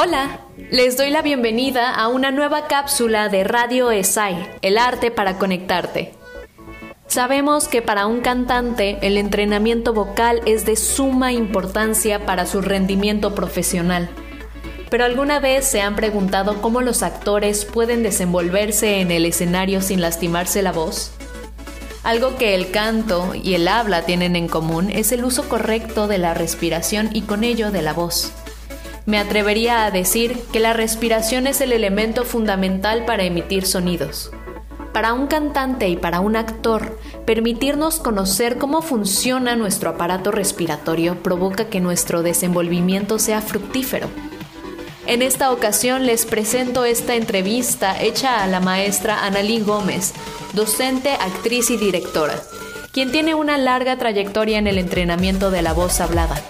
Hola, les doy la bienvenida a una nueva cápsula de Radio ESAI, el arte para conectarte. Sabemos que para un cantante el entrenamiento vocal es de suma importancia para su rendimiento profesional. Pero alguna vez se han preguntado cómo los actores pueden desenvolverse en el escenario sin lastimarse la voz? Algo que el canto y el habla tienen en común es el uso correcto de la respiración y con ello de la voz. Me atrevería a decir que la respiración es el elemento fundamental para emitir sonidos. Para un cantante y para un actor, permitirnos conocer cómo funciona nuestro aparato respiratorio provoca que nuestro desenvolvimiento sea fructífero. En esta ocasión les presento esta entrevista hecha a la maestra Analí Gómez, docente, actriz y directora, quien tiene una larga trayectoria en el entrenamiento de la voz hablada.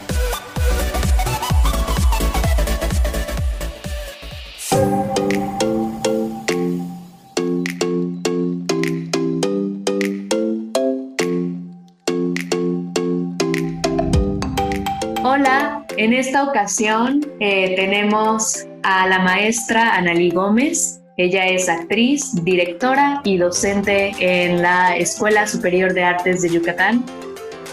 Esta ocasión eh, tenemos a la maestra Analí Gómez. Ella es actriz, directora y docente en la Escuela Superior de Artes de Yucatán,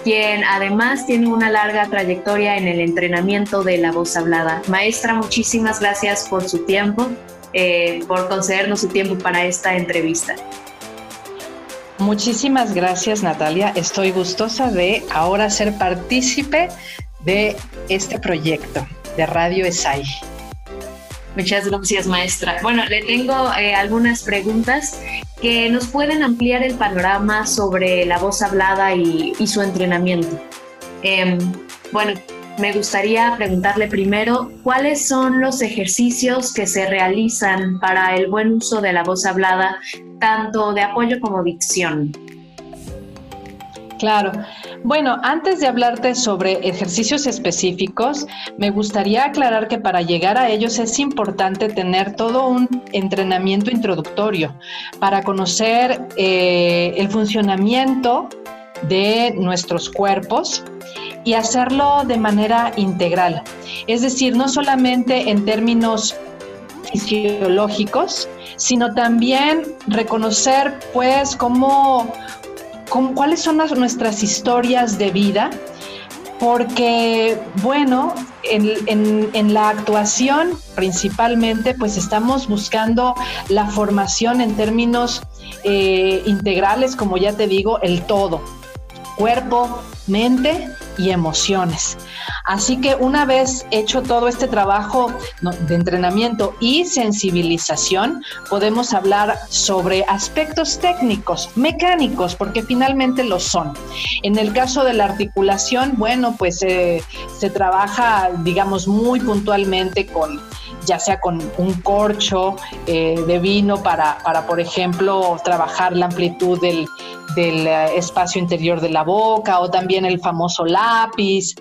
quien además tiene una larga trayectoria en el entrenamiento de la voz hablada. Maestra, muchísimas gracias por su tiempo, eh, por concedernos su tiempo para esta entrevista. Muchísimas gracias Natalia, estoy gustosa de ahora ser partícipe de este proyecto de Radio ESAI. Muchas gracias, maestra. Bueno, le tengo eh, algunas preguntas que nos pueden ampliar el panorama sobre la voz hablada y, su entrenamiento. Em, bueno, me gustaría preguntarle primero cuáles son los ejercicios que se realizan para el buen uso de la voz hablada, tanto de apoyo como dicción. Claro. Bueno, antes de hablarte sobre ejercicios específicos, me gustaría aclarar que para llegar a ellos es importante tener todo un entrenamiento introductorio para conocer eh, el funcionamiento de nuestros cuerpos y hacerlo de manera integral. Es decir, no solamente en términos fisiológicos, sino también reconocer pues cómo cuáles son nuestras historias de vida, porque, bueno, en, la actuación principalmente, pues estamos buscando la formación en términos eh, integrales, como ya te digo, el todo, cuerpo, mente y emociones. Así que una vez hecho todo este trabajo de entrenamiento y sensibilización, podemos hablar sobre aspectos técnicos, mecánicos, porque finalmente lo son. En el caso de la articulación, bueno, pues eh, se trabaja, digamos, muy puntualmente con ya sea con un corcho eh, de vino para, para, por ejemplo, trabajar la amplitud del, del eh, espacio interior de la boca o también el famoso lápiz,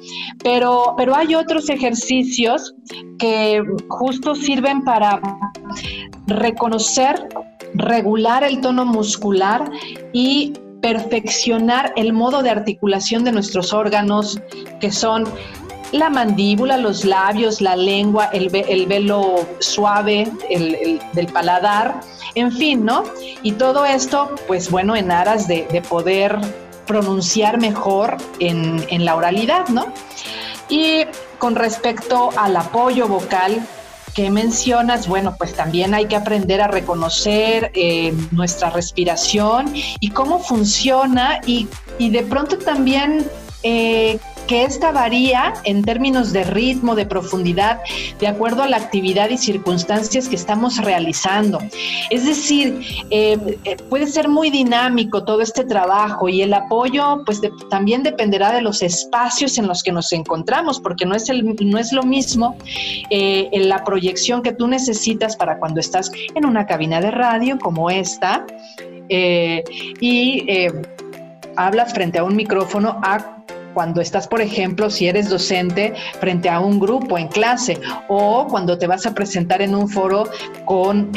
pero, pero hay otros ejercicios que justo sirven para reconocer, regular el tono muscular y perfeccionar el modo de articulación de nuestros órganos, que son la mandíbula, los labios, la lengua, el, velo suave del paladar, en fin, ¿no? Y todo esto, pues bueno, en aras de, poder pronunciar mejor en, la oralidad, ¿no? Y con respecto al apoyo vocal, que mencionas, bueno, pues también hay que aprender a reconocer eh, nuestra respiración y cómo funciona y, de pronto también eh, que esta varía en términos de ritmo, de profundidad, de acuerdo a la actividad y circunstancias que estamos realizando. Es decir, eh, eh, puede ser muy dinámico todo este trabajo y el apoyo pues también dependerá de los espacios en los que nos encontramos, porque no es, el, no es lo mismo eh, la proyección que tú necesitas para cuando estás en una cabina de radio como esta y hablas frente a un micrófono a cuando estás, por ejemplo, si eres docente frente a un grupo en clase o cuando te vas a presentar en un foro con...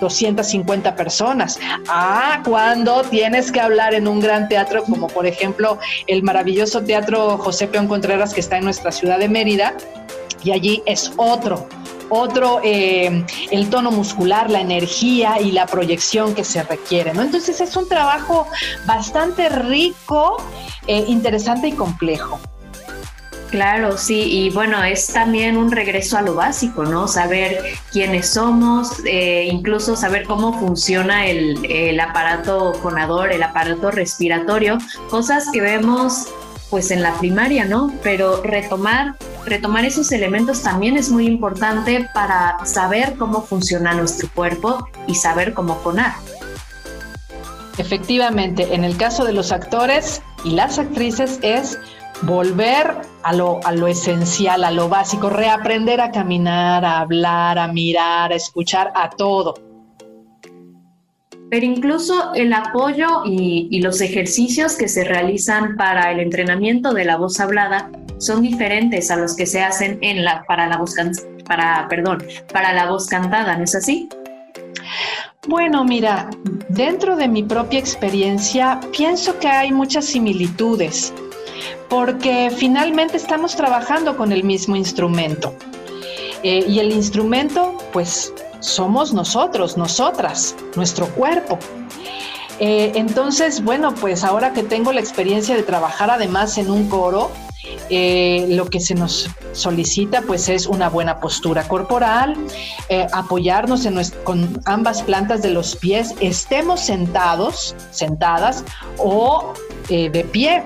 250 eh, personas. Ah, cuando tienes que hablar en un gran teatro, como por ejemplo el maravilloso Teatro José Peón Contreras que está en nuestra ciudad de Mérida, y allí es otro, otro eh, el tono muscular, la energía y la proyección que se requiere, ¿no? Entonces es un trabajo bastante rico, eh, interesante y complejo. Claro, sí, y bueno, es también un regreso a lo básico, ¿no? Saber quiénes somos, eh, incluso saber cómo funciona el, el aparato fonador, el aparato respiratorio, cosas que vemos pues en la primaria, ¿no? Pero retomar, retomar esos elementos también es muy importante para saber cómo funciona nuestro cuerpo y saber cómo poner. Efectivamente, en el caso de los actores y las actrices es volver a lo, a lo esencial, a lo básico, reaprender a caminar, a hablar, a mirar, a escuchar, a todo pero incluso el apoyo y, los ejercicios que se realizan para el entrenamiento de la voz hablada son diferentes a los que se hacen en la, para, la voz, para, perdón, para la voz cantada, ¿no es así? Bueno, mira, dentro de mi propia experiencia, pienso que hay muchas similitudes, porque finalmente estamos trabajando con el mismo instrumento. Eh, y el instrumento, pues, somos nosotros, nosotras, nuestro cuerpo. Eh, entonces, bueno, pues ahora que tengo la experiencia de trabajar además en un coro, eh, lo que se nos solicita pues es una buena postura corporal, eh, apoyarnos en con ambas plantas de los pies, estemos sentados, sentadas o de pie.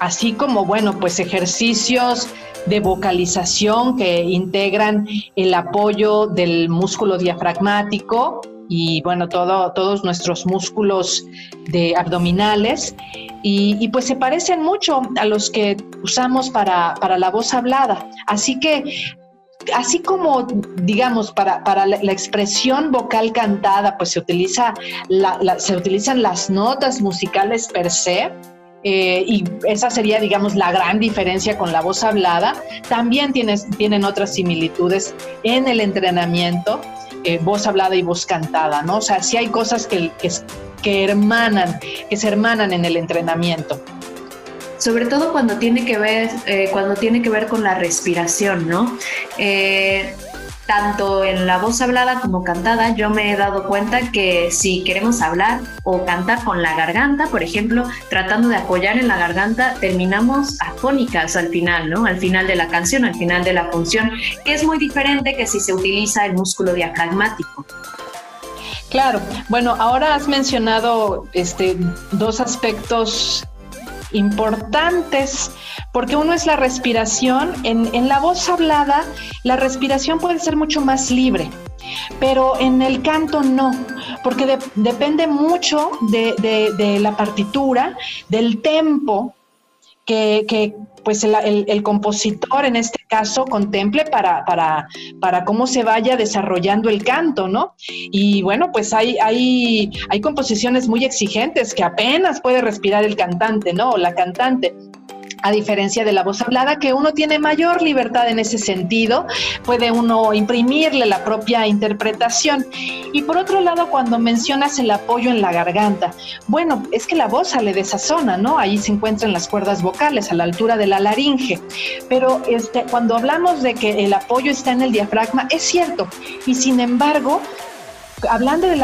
así como, bueno, pues ejercicios de vocalización que integran el apoyo del músculo diafragmático y bueno, todo, todos nuestros músculos de abdominales y, pues se parecen mucho a los que usamos para, la voz hablada. Así que así como, digamos, para, para la, expresión vocal cantada, pues se, utiliza se utilizan las notas musicales per se, eh, y esa sería, digamos, la gran diferencia con la voz hablada. También tienes, tienen otras similitudes en el entrenamiento, eh, voz hablada y voz cantada, ¿no? O sea, sí hay cosas que, que, hermanan, que se hermanan en el entrenamiento sobre todo cuando tiene que ver, eh, cuando tiene que ver con la respiración, ¿no? Tanto en la voz hablada como cantada, yo me he dado cuenta que si queremos hablar o cantar con la garganta, por ejemplo, tratando de apoyar en la garganta, terminamos afónicas al final, ¿no? Al final de la canción, al final de la función, que es muy diferente que si se utiliza el músculo diafragmático. Claro, bueno, ahora has mencionado este, dos aspectos importantes, porque uno es la respiración. En, la voz hablada, la respiración puede ser mucho más libre, pero en el canto no, porque depende mucho de, la partitura, del tempo que, pues el, compositor en este caso contemple para, para, para, cómo se vaya desarrollando el canto, ¿no? Y bueno, pues hay, hay, hay composiciones muy exigentes que apenas puede respirar el cantante, ¿no? O la cantante a diferencia de la voz hablada, que uno tiene mayor libertad en ese sentido, puede uno imprimirle la propia interpretación. Y por otro lado, cuando mencionas el apoyo en la garganta, bueno, es que la voz sale de esa zona, ¿no? Ahí se encuentran las cuerdas vocales, a la altura de la laringe. Pero este, cuando hablamos de que el apoyo está en el diafragma, es cierto. Y sin embargo, hablando de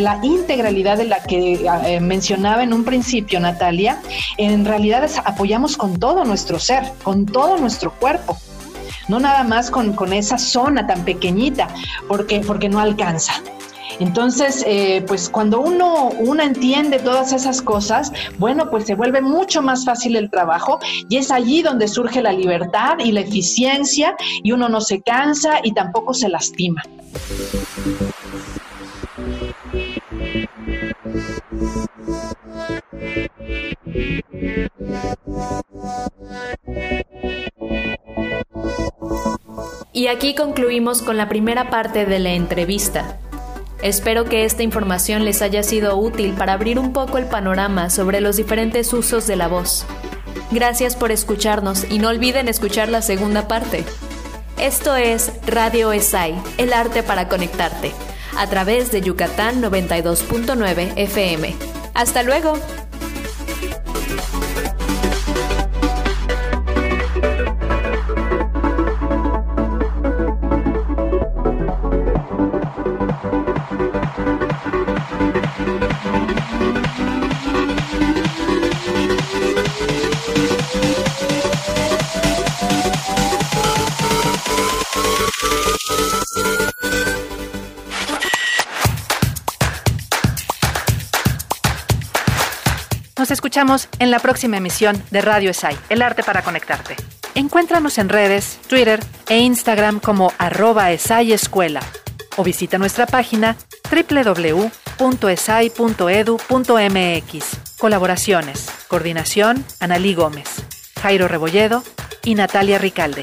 la, integralidad de la que eh, mencionaba en un principio Natalia, en realidad apoyamos con todo nuestro ser, con todo nuestro cuerpo. No nada más con, esa zona tan pequeñita, porque, porque no alcanza. Entonces, eh, pues cuando uno, uno entiende todas esas cosas, bueno, pues se vuelve mucho más fácil el trabajo y es allí donde surge la libertad y la eficiencia y uno no se cansa y tampoco se lastima. Y aquí concluimos con la primera parte de la entrevista. Espero que esta información les haya sido útil para abrir un poco el panorama sobre los diferentes usos de la voz. Gracias por escucharnos y no olviden escuchar la segunda parte. Esto es Radio ESAI, el arte para conectarte, a través de Yucatán 92.9 FM. Hasta luego. Escuchamos en la próxima emisión de Radio ESAI, El Arte para Conectarte. Encuéntranos en redes, Twitter e Instagram como arroba ESAI Escuela o visita nuestra página www.esai.edu.mx. Colaboraciones, coordinación, Analí Gómez, Jairo Rebolledo y Natalia Ricalde.